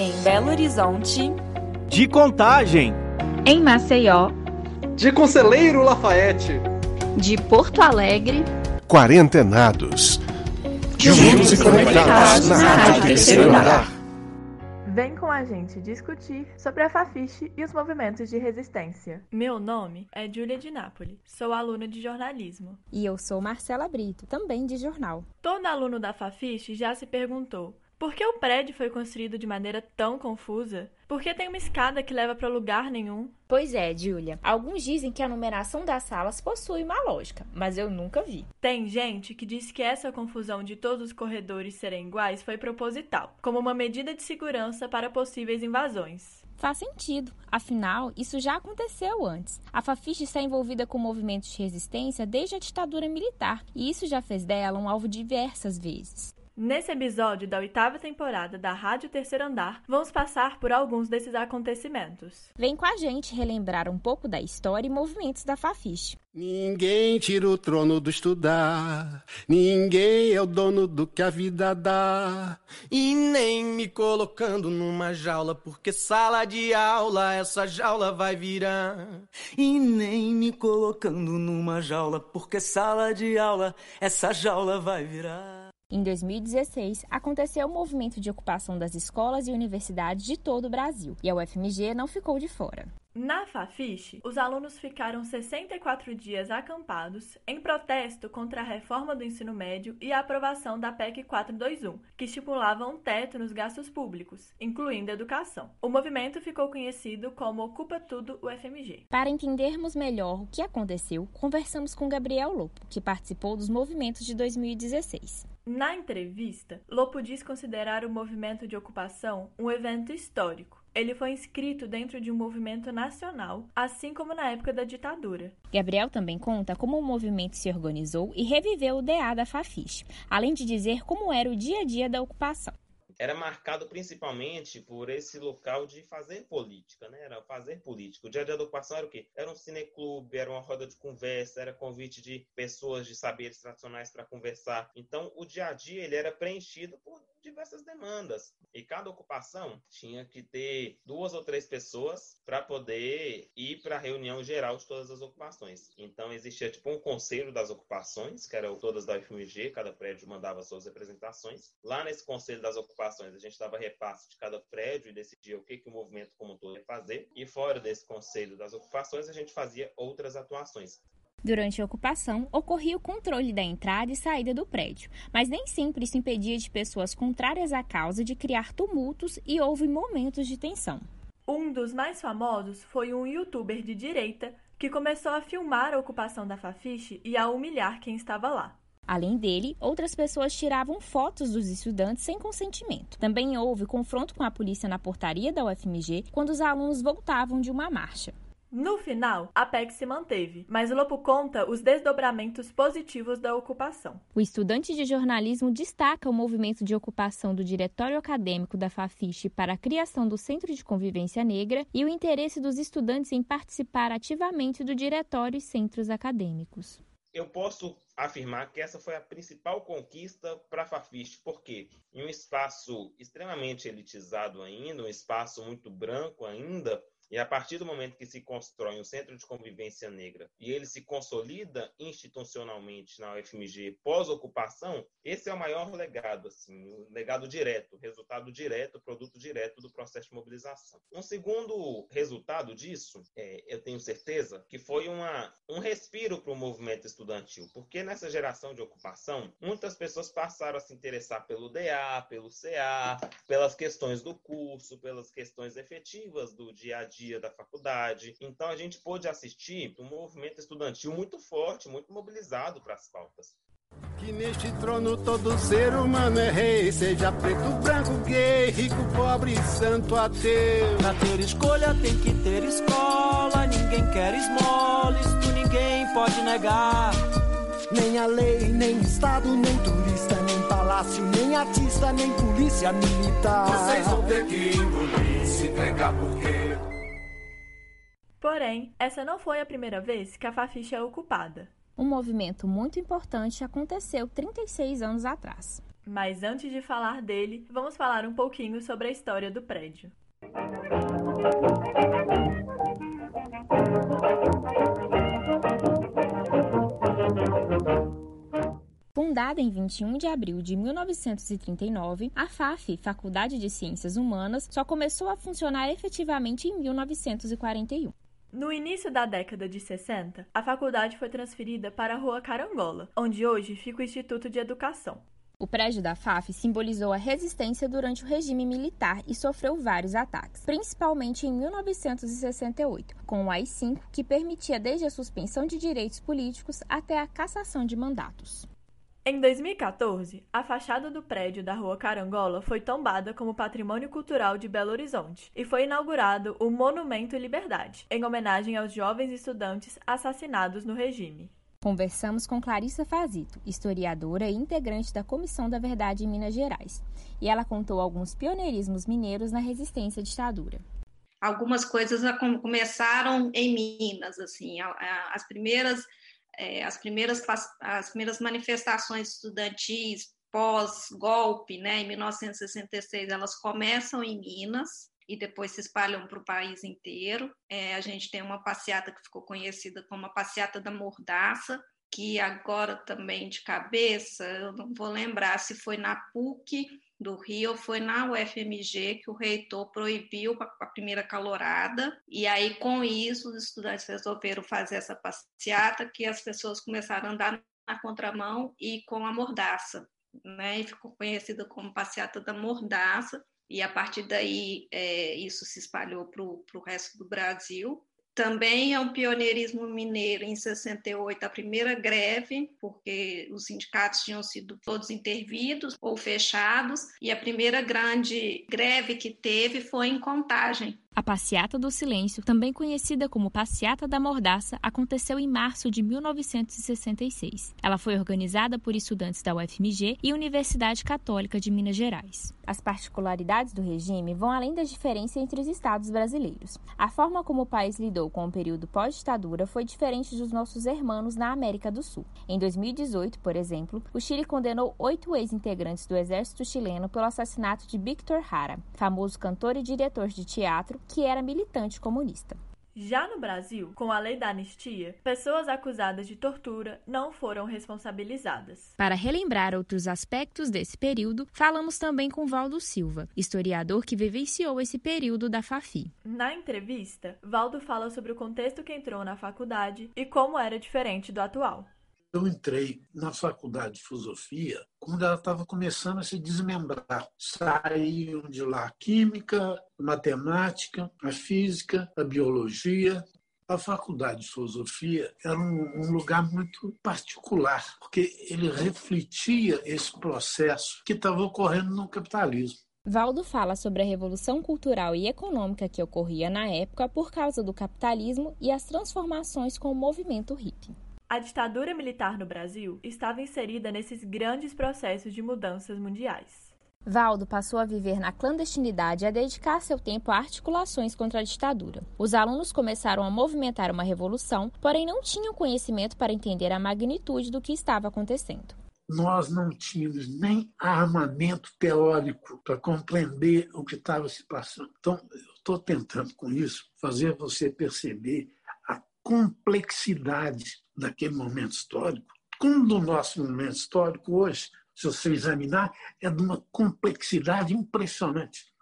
Em Belo Horizonte. De Contagem. Em Maceió. De Conselheiro Lafayette. De Porto Alegre. Quarentenados. Juntos e conectados na Rádio Terceiro Andar. Vem com a gente discutir sobre a Fafiche e os movimentos de resistência. Meu nome é Júlia de Nápoles, sou aluna de jornalismo. E eu sou Marcela Brito, também de jornal. Todo aluno da Fafiche já se perguntou por que o prédio foi construído de maneira tão confusa? Por que tem uma escada que leva para lugar nenhum? Pois é, Júlia. Alguns dizem que a numeração das salas possui uma lógica, mas eu nunca vi. Tem gente que diz que essa confusão de todos os corredores serem iguais foi proposital, como uma medida de segurança para possíveis invasões. Faz sentido, afinal, isso já aconteceu antes. A Fafiche está envolvida com movimentos de resistência desde a ditadura militar, e isso já fez dela um alvo diversas vezes. Nesse episódio da oitava temporada da Rádio Terceiro Andar, vamos passar por alguns desses acontecimentos. Vem com a gente relembrar um pouco da história e movimentos da Fafiche. Ninguém tira o trono do estudar, ninguém é o dono do que a vida dá. E nem me colocando numa jaula, porque sala de aula essa jaula vai virar. E nem me colocando numa jaula, porque sala de aula essa jaula vai virar. Em 2016, aconteceu o movimento de ocupação das escolas e universidades de todo o Brasil, e a UFMG não ficou de fora. Na Fafiche, os alunos ficaram 64 dias acampados em protesto contra a reforma do ensino médio e a aprovação da PEC 421, que estipulava um teto nos gastos públicos, incluindo a educação. O movimento ficou conhecido como Ocupa Tudo UFMG. Para entendermos melhor o que aconteceu, conversamos com Gabriel Lopo, que participou dos movimentos de 2016. Na entrevista, Lopo diz considerar o movimento de ocupação um evento histórico. Ele foi inscrito dentro de um movimento nacional, assim como na época da ditadura. Gabriel também conta como o movimento se organizou e reviveu o DA da Fafiche, além de dizer como era o dia a dia da ocupação era marcado principalmente por esse local de fazer política, né? Era fazer política. O dia da ocupação era o quê? Era um cineclube, era uma roda de conversa, era convite de pessoas de saberes tradicionais para conversar. Então, o dia a dia ele era preenchido por diversas demandas. E cada ocupação tinha que ter duas ou três pessoas para poder ir para a reunião geral de todas as ocupações. Então existia tipo um conselho das ocupações, que eram todas da UFMG, cada prédio mandava suas representações. Lá nesse conselho das ocupações, a gente dava repasse de cada prédio e decidia o que, que o movimento como um todo ia fazer. E fora desse conselho das ocupações, a gente fazia outras atuações. Durante a ocupação, ocorria o controle da entrada e saída do prédio, mas nem sempre isso impedia de pessoas contrárias à causa de criar tumultos e houve momentos de tensão. Um dos mais famosos foi um youtuber de direita que começou a filmar a ocupação da Fafiche e a humilhar quem estava lá. Além dele, outras pessoas tiravam fotos dos estudantes sem consentimento. Também houve confronto com a polícia na portaria da UFMG quando os alunos voltavam de uma marcha. No final, a PEC se manteve, mas Lopo conta os desdobramentos positivos da ocupação. O estudante de jornalismo destaca o movimento de ocupação do Diretório Acadêmico da Fafiche para a criação do Centro de Convivência Negra e o interesse dos estudantes em participar ativamente do diretório e centros acadêmicos. Eu posso afirmar que essa foi a principal conquista para a Fafiche, porque em um espaço extremamente elitizado ainda, um espaço muito branco ainda, e a partir do momento que se constrói um centro de convivência negra e ele se consolida institucionalmente na UFMG pós-ocupação, esse é o maior legado, assim, o legado direto, resultado direto, produto direto do processo de mobilização. Um segundo resultado disso, é, eu tenho certeza, que foi uma, um respiro para o movimento estudantil, porque nessa geração de ocupação, muitas pessoas passaram a se interessar pelo DA, pelo CA, pelas questões do curso, pelas questões efetivas do dia a dia dia da faculdade. Então a gente pôde assistir um movimento estudantil muito forte, muito mobilizado para as pautas. Que neste trono todo ser humano é rei, seja preto, branco, gay, rico, pobre, santo, ateu. Pra ter escolha tem que ter escola, ninguém quer esmola, isto ninguém pode negar. Nem a lei, nem Estado, nem turista, nem palácio, nem artista, nem polícia militar. Vocês vão ter que engolir, se entregar porque Porém, essa não foi a primeira vez que a Fafiche é ocupada. Um movimento muito importante aconteceu 36 anos atrás. Mas antes de falar dele, vamos falar um pouquinho sobre a história do prédio. Fundada em 21 de abril de 1939, a FAF, Faculdade de Ciências Humanas, só começou a funcionar efetivamente em 1941. No início da década de 60, a faculdade foi transferida para a Rua Carangola, onde hoje fica o Instituto de Educação. O prédio da FAF simbolizou a resistência durante o regime militar e sofreu vários ataques, principalmente em 1968, com o AI-5, que permitia desde a suspensão de direitos políticos até a cassação de mandatos. Em 2014, a fachada do prédio da Rua Carangola foi tombada como Patrimônio Cultural de Belo Horizonte e foi inaugurado o Monumento Liberdade, em homenagem aos jovens estudantes assassinados no regime. Conversamos com Clarissa Fazito, historiadora e integrante da Comissão da Verdade em Minas Gerais, e ela contou alguns pioneirismos mineiros na resistência à ditadura. Algumas coisas começaram em Minas, assim, as primeiras é, as, primeiras, as primeiras manifestações estudantis pós-golpe, né, em 1966, elas começam em Minas e depois se espalham para o país inteiro. É, a gente tem uma passeata que ficou conhecida como a passeata da Mordaça, que agora também de cabeça, eu não vou lembrar se foi na PUC do Rio foi na UFMG que o reitor proibiu a primeira calorada, e aí com isso os estudantes resolveram fazer essa passeata que as pessoas começaram a andar na contramão e com a mordaça, né? E ficou conhecida como passeata da mordaça, e a partir daí é, isso se espalhou para o resto do Brasil. Também é um pioneirismo mineiro em 68, a primeira greve, porque os sindicatos tinham sido todos intervidos ou fechados, e a primeira grande greve que teve foi em Contagem, a Passeata do Silêncio, também conhecida como Passeata da Mordaça, aconteceu em março de 1966. Ela foi organizada por estudantes da UFMG e Universidade Católica de Minas Gerais. As particularidades do regime vão além das diferenças entre os estados brasileiros. A forma como o país lidou com o período pós-ditadura foi diferente dos nossos irmãos na América do Sul. Em 2018, por exemplo, o Chile condenou oito ex-integrantes do exército chileno pelo assassinato de Victor Jara, famoso cantor e diretor de teatro que era militante comunista. Já no Brasil, com a lei da anistia, pessoas acusadas de tortura não foram responsabilizadas. Para relembrar outros aspectos desse período, falamos também com Valdo Silva, historiador que vivenciou esse período da Fafi. Na entrevista, Valdo fala sobre o contexto que entrou na faculdade e como era diferente do atual eu entrei na faculdade de filosofia quando ela estava começando a se desmembrar. Saíam de lá a química, a matemática, a física, a biologia. A faculdade de filosofia era um, lugar muito particular, porque ele refletia esse processo que estava ocorrendo no capitalismo. Valdo fala sobre a revolução cultural e econômica que ocorria na época por causa do capitalismo e as transformações com o movimento hippie. A ditadura militar no Brasil estava inserida nesses grandes processos de mudanças mundiais. Valdo passou a viver na clandestinidade e a dedicar seu tempo a articulações contra a ditadura. Os alunos começaram a movimentar uma revolução, porém não tinham conhecimento para entender a magnitude do que estava acontecendo. Nós não tínhamos nem armamento teórico para compreender o que estava se passando. Então, eu estou tentando com isso fazer você perceber a complexidade daquele momento histórico, como do nosso momento histórico hoje, se você examinar, é de uma complexidade impressionante.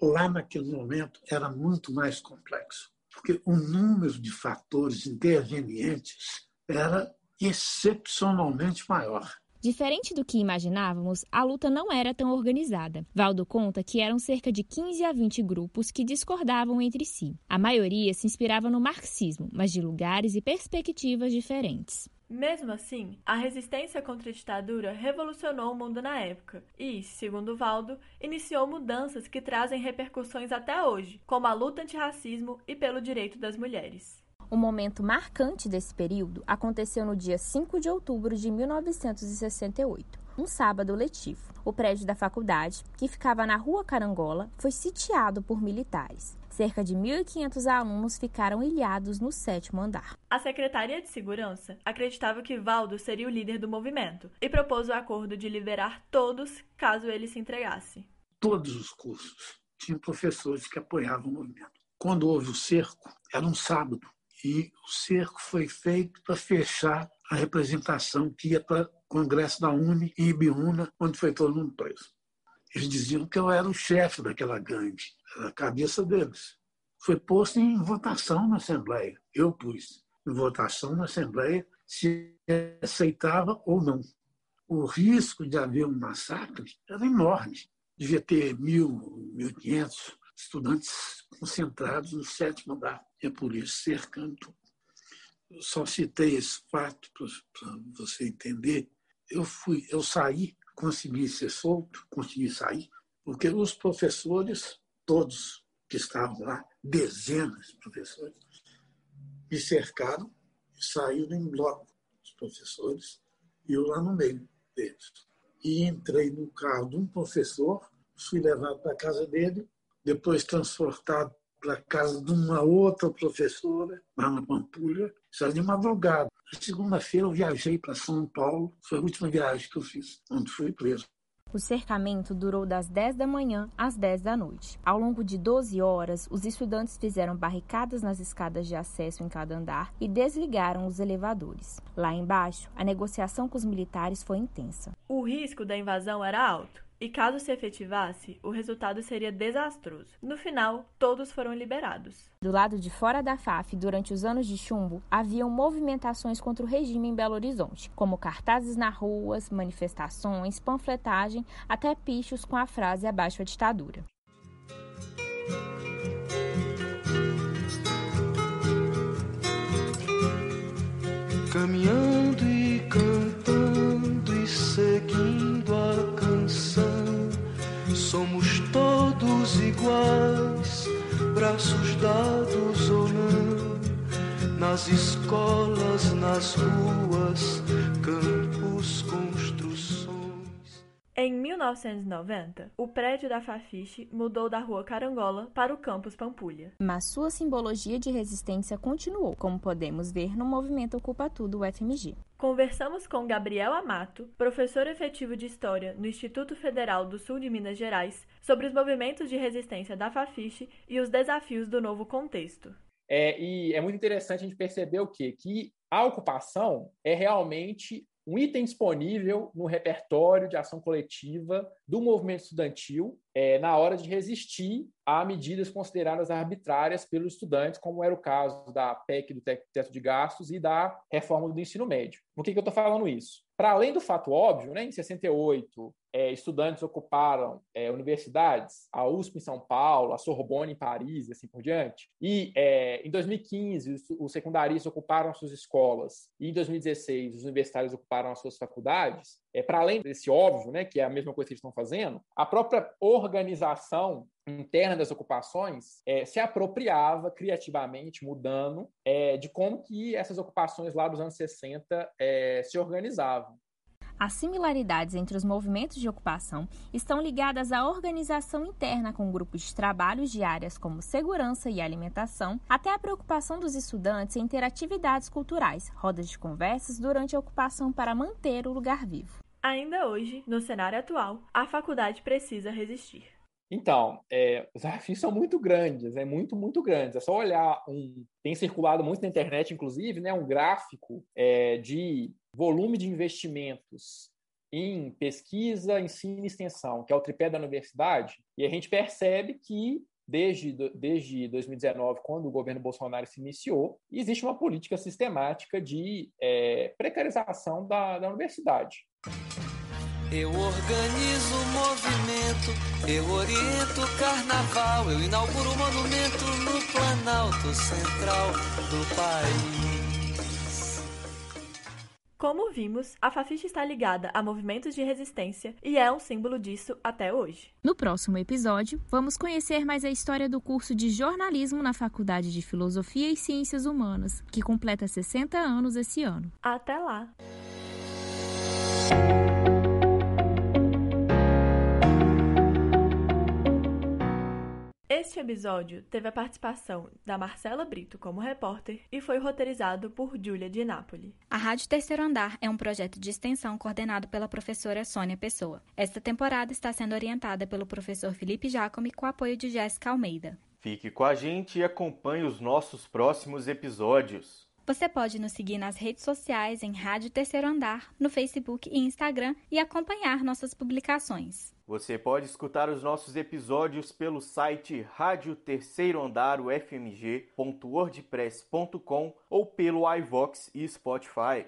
Lá naquele momento era muito mais complexo, porque o número de fatores intervenientes era excepcionalmente maior. Diferente do que imaginávamos, a luta não era tão organizada. Valdo conta que eram cerca de 15 a 20 grupos que discordavam entre si. A maioria se inspirava no marxismo, mas de lugares e perspectivas diferentes. Mesmo assim, a resistência contra a ditadura revolucionou o mundo na época e, segundo Valdo, iniciou mudanças que trazem repercussões até hoje, como a luta antirracismo e pelo direito das mulheres. Um momento marcante desse período aconteceu no dia 5 de outubro de 1968, um sábado letivo. O prédio da faculdade, que ficava na Rua Carangola, foi sitiado por militares. Cerca de 1.500 alunos ficaram ilhados no sétimo andar. A Secretaria de Segurança acreditava que Valdo seria o líder do movimento e propôs o acordo de liberar todos caso ele se entregasse. Todos os cursos tinham professores que apoiavam o movimento. Quando houve o cerco, era um sábado, e o cerco foi feito para fechar a representação que ia para o Congresso da UNE em Ibiúna, onde foi todo mundo preso. Eles diziam que eu era o chefe daquela gangue, era a cabeça deles. Foi posto em votação na Assembleia. Eu pus em votação na Assembleia se aceitava ou não. O risco de haver um massacre era enorme. Devia ter mil, mil quinhentos estudantes concentrados no sétimo andar. É por isso, cercando. Só citei esse fato para você entender. Eu fui, eu saí, consegui ser solto, consegui sair, porque os professores, todos que estavam lá, dezenas de professores, me cercaram e saíram em bloco, os professores, e eu lá no meio deles. E entrei no carro de um professor, fui levado para a casa dele, depois transportado para a casa de uma outra professora, lá na Pampulha, já de madrugada. Segunda-feira eu viajei para São Paulo, foi a última viagem que eu fiz, onde fui preso. O cercamento durou das 10 da manhã às 10 da noite. Ao longo de 12 horas, os estudantes fizeram barricadas nas escadas de acesso em cada andar e desligaram os elevadores. Lá embaixo, a negociação com os militares foi intensa. O risco da invasão era alto. E caso se efetivasse, o resultado seria desastroso. No final, todos foram liberados. Do lado de fora da FAF, durante os anos de chumbo, haviam movimentações contra o regime em Belo Horizonte, como cartazes nas ruas, manifestações, panfletagem, até pichos com a frase abaixo a ditadura. Caminhando Somos todos iguais, braços dados ou não, nas escolas, nas ruas, campos, construções. Em 1990, o prédio da Fafiche mudou da Rua Carangola para o campus Pampulha. Mas sua simbologia de resistência continuou, como podemos ver no movimento Ocupa Tudo UFMG. Conversamos com Gabriel Amato, professor efetivo de História no Instituto Federal do Sul de Minas Gerais, sobre os movimentos de resistência da Fafiche e os desafios do novo contexto. É, e é muito interessante a gente perceber o quê? Que a ocupação é realmente um item disponível no repertório de ação coletiva do movimento estudantil é, na hora de resistir a medidas consideradas arbitrárias pelos estudantes, como era o caso da PEC do teto de gastos e da reforma do ensino médio. Por que, que eu estou falando isso? Para além do fato óbvio, né, em 68, é, estudantes ocuparam é, universidades, a USP em São Paulo, a Sorbonne em Paris e assim por diante. E é, em 2015, os, os secundaristas ocuparam suas escolas e em 2016, os universitários ocuparam as suas faculdades. É, Para além desse óbvio, né, que é a mesma coisa que eles estão fazendo, a própria organização interna das ocupações é, se apropriava criativamente, mudando, é, de como que essas ocupações lá dos anos 60 é, se organizavam. As similaridades entre os movimentos de ocupação estão ligadas à organização interna com grupos de trabalhos de áreas como segurança e alimentação, até a preocupação dos estudantes em ter atividades culturais, rodas de conversas durante a ocupação para manter o lugar vivo. Ainda hoje, no cenário atual, a faculdade precisa resistir. Então, é, os desafios são muito grandes, é muito, muito grandes. É só olhar um. Tem circulado muito na internet, inclusive, né, um gráfico é, de volume de investimentos em pesquisa, ensino e extensão, que é o tripé da universidade, e a gente percebe que desde, desde 2019, quando o governo Bolsonaro se iniciou, existe uma política sistemática de é, precarização da, da universidade. Eu organizo o movimento, eu oriento o carnaval, eu inauguro o monumento no Planalto Central do país. Como vimos, a Fafiche está ligada a movimentos de resistência e é um símbolo disso até hoje. No próximo episódio, vamos conhecer mais a história do curso de jornalismo na Faculdade de Filosofia e Ciências Humanas, que completa 60 anos esse ano. Até lá! Este episódio teve a participação da Marcela Brito como repórter e foi roteirizado por Júlia de Nápoli. A Rádio Terceiro Andar é um projeto de extensão coordenado pela professora Sônia Pessoa. Esta temporada está sendo orientada pelo professor Felipe Jacome com apoio de Jéssica Almeida. Fique com a gente e acompanhe os nossos próximos episódios. Você pode nos seguir nas redes sociais em Rádio Terceiro Andar, no Facebook e Instagram e acompanhar nossas publicações. Você pode escutar os nossos episódios pelo site rádio terceiro andar ufmg.wordpress.com ou pelo iVox e Spotify.